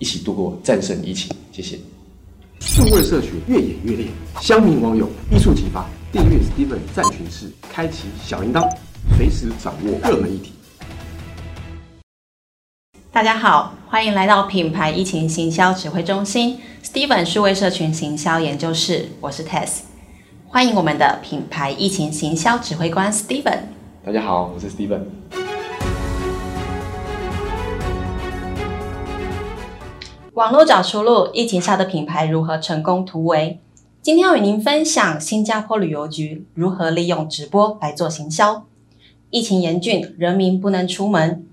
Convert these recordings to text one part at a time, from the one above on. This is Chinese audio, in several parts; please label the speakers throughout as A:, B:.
A: 一起度过战胜疫情。谢谢。数位社群越演越烈，乡民网友一触即发，订阅 Steven 战群室，开启小铃铛，随时掌握热门议题。
B: 大家好，欢迎来到品牌疫情行销指挥中心，Steven 数位社群行销研究室，我是 Tess，欢迎我们的品牌疫情行销指挥官 Steven。
A: 大家好，我是 Steven。
B: 网络找出路，疫情下的品牌如何成功突围？今天要与您分享新加坡旅游局如何利用直播来做行销。疫情严峻，人民不能出门。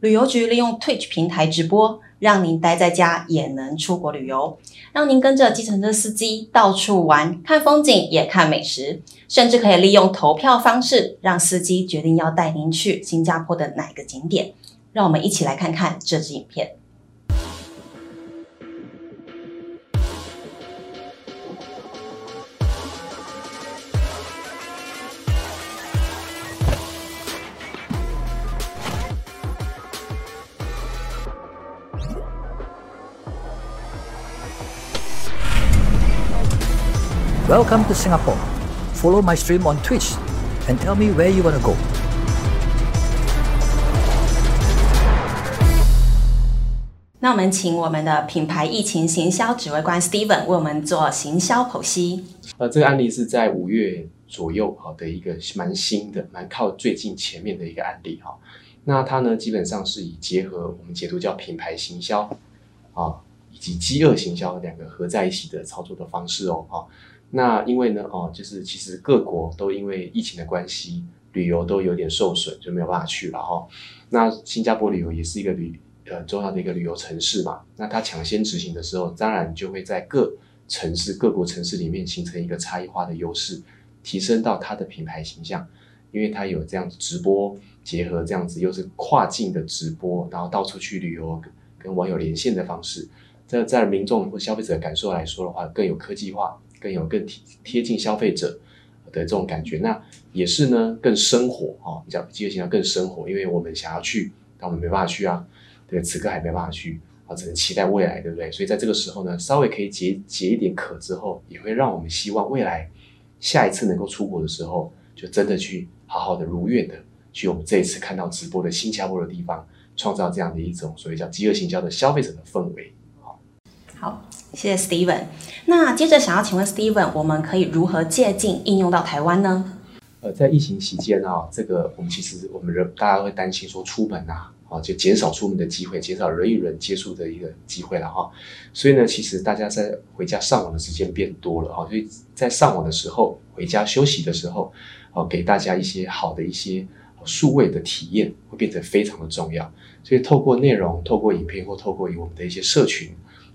B: 旅游局利用 Twitch 平台直播，让您待在家也能出国旅游，让您跟着计程车司机到处玩，看风景也看美食，甚至可以利用投票方式，让司机决定要带您去新加坡的哪个景点。让我们一起来看看这支影片。
C: Welcome to Singapore. Follow my stream on Twitch and tell me where you want to go.
B: 那我们请我们的品牌疫情行销指挥官 Steven 为我们做行销剖析。
A: 呃，这个案例是在五月左右好的一个蛮新的、蛮靠最近前面的一个案例哈。那它呢，基本上是以结合我们解读叫品牌行销啊，以及饥饿行销两个合在一起的操作的方式哦哈。那因为呢，哦，就是其实各国都因为疫情的关系，旅游都有点受损，就没有办法去了哈。那新加坡旅游也是一个旅呃重要的一个旅游城市嘛。那它抢先执行的时候，当然就会在各城市、各国城市里面形成一个差异化的优势，提升到它的品牌形象。因为它有这样子直播结合，这样子又是跨境的直播，然后到处去旅游，跟网友连线的方式，在在民众或消费者感受来说的话，更有科技化。更有更贴贴近消费者的这种感觉，那也是呢，更生活哦，比较饥饿形象更生活，因为我们想要去，但我们没办法去啊，对，此刻还没办法去啊，只能期待未来，对不对？所以在这个时候呢，稍微可以解解一点渴之后，也会让我们希望未来下一次能够出国的时候，就真的去好好的如愿的去我们这一次看到直播的新加坡的地方，创造这样的一种所谓叫饥饿行销的消费者的氛围。
B: 谢谢 Steven。那接着想要请问 Steven，我们可以如何借鉴应用到台湾呢？
A: 呃，在疫情期间啊，这个我们其实我们人大家会担心说出门啊，啊就减少出门的机会，减少人与人接触的一个机会了哈。所以呢，其实大家在回家上网的时间变多了哈，所以在上网的时候，回家休息的时候，哦，给大家一些好的一些数位的体验，会变得非常的重要。所以透过内容，透过影片或透过我们的一些社群。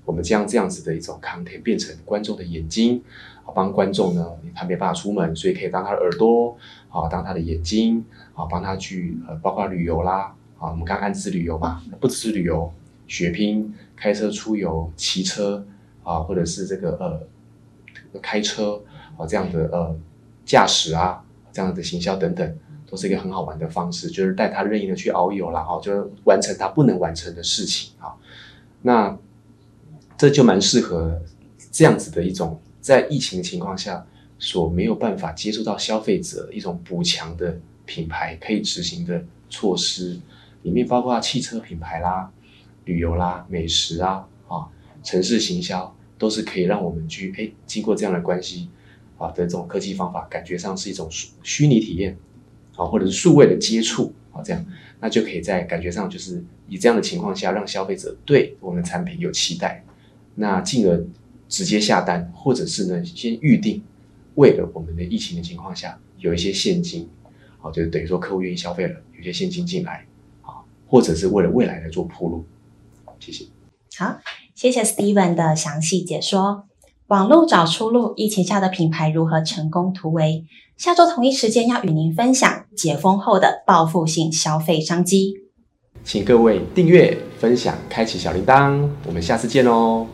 A: 我们将这样子的一种 content 变成观众的眼睛，啊，帮观众呢，他没办法出门，所以可以当他的耳朵，啊，当他的眼睛，啊，帮他去呃，包括旅游啦，啊，我们刚安置旅游嘛，不只是旅游，血拼、开车出游、骑车，啊，或者是这个呃开车，啊，这样的呃驾驶啊，这样的行销等等，都是一个很好玩的方式，就是带他任意的去遨游啦，哈，就完成他不能完成的事情啊。那这就蛮适合这样子的一种在疫情的情况下所没有办法接触到消费者一种补强的品牌可以执行的措施，里面包括汽车品牌啦、旅游啦、美食啊、啊城市行销，都是可以让我们去哎经过这样的关系啊的这种科技方法，感觉上是一种虚虚拟体验啊，或者是数位的接触啊，这样那就可以在感觉上就是以这样的情况下，让消费者对我们的产品有期待，那进而直接下单，或者是呢先预定，为了我们的疫情的情况下有一些现金，好，就是等于说客户愿意消费了，有些现金进来，啊，或者是为了未来来做铺路，谢谢。
B: 好，谢谢 Steven 的详细解说。网络找出路，疫情下的品牌如何成功突围？下周同一时间要与您分享解封后的报复性消费商机。
A: 请各位订阅、分享、开启小铃铛，我们下次见哦。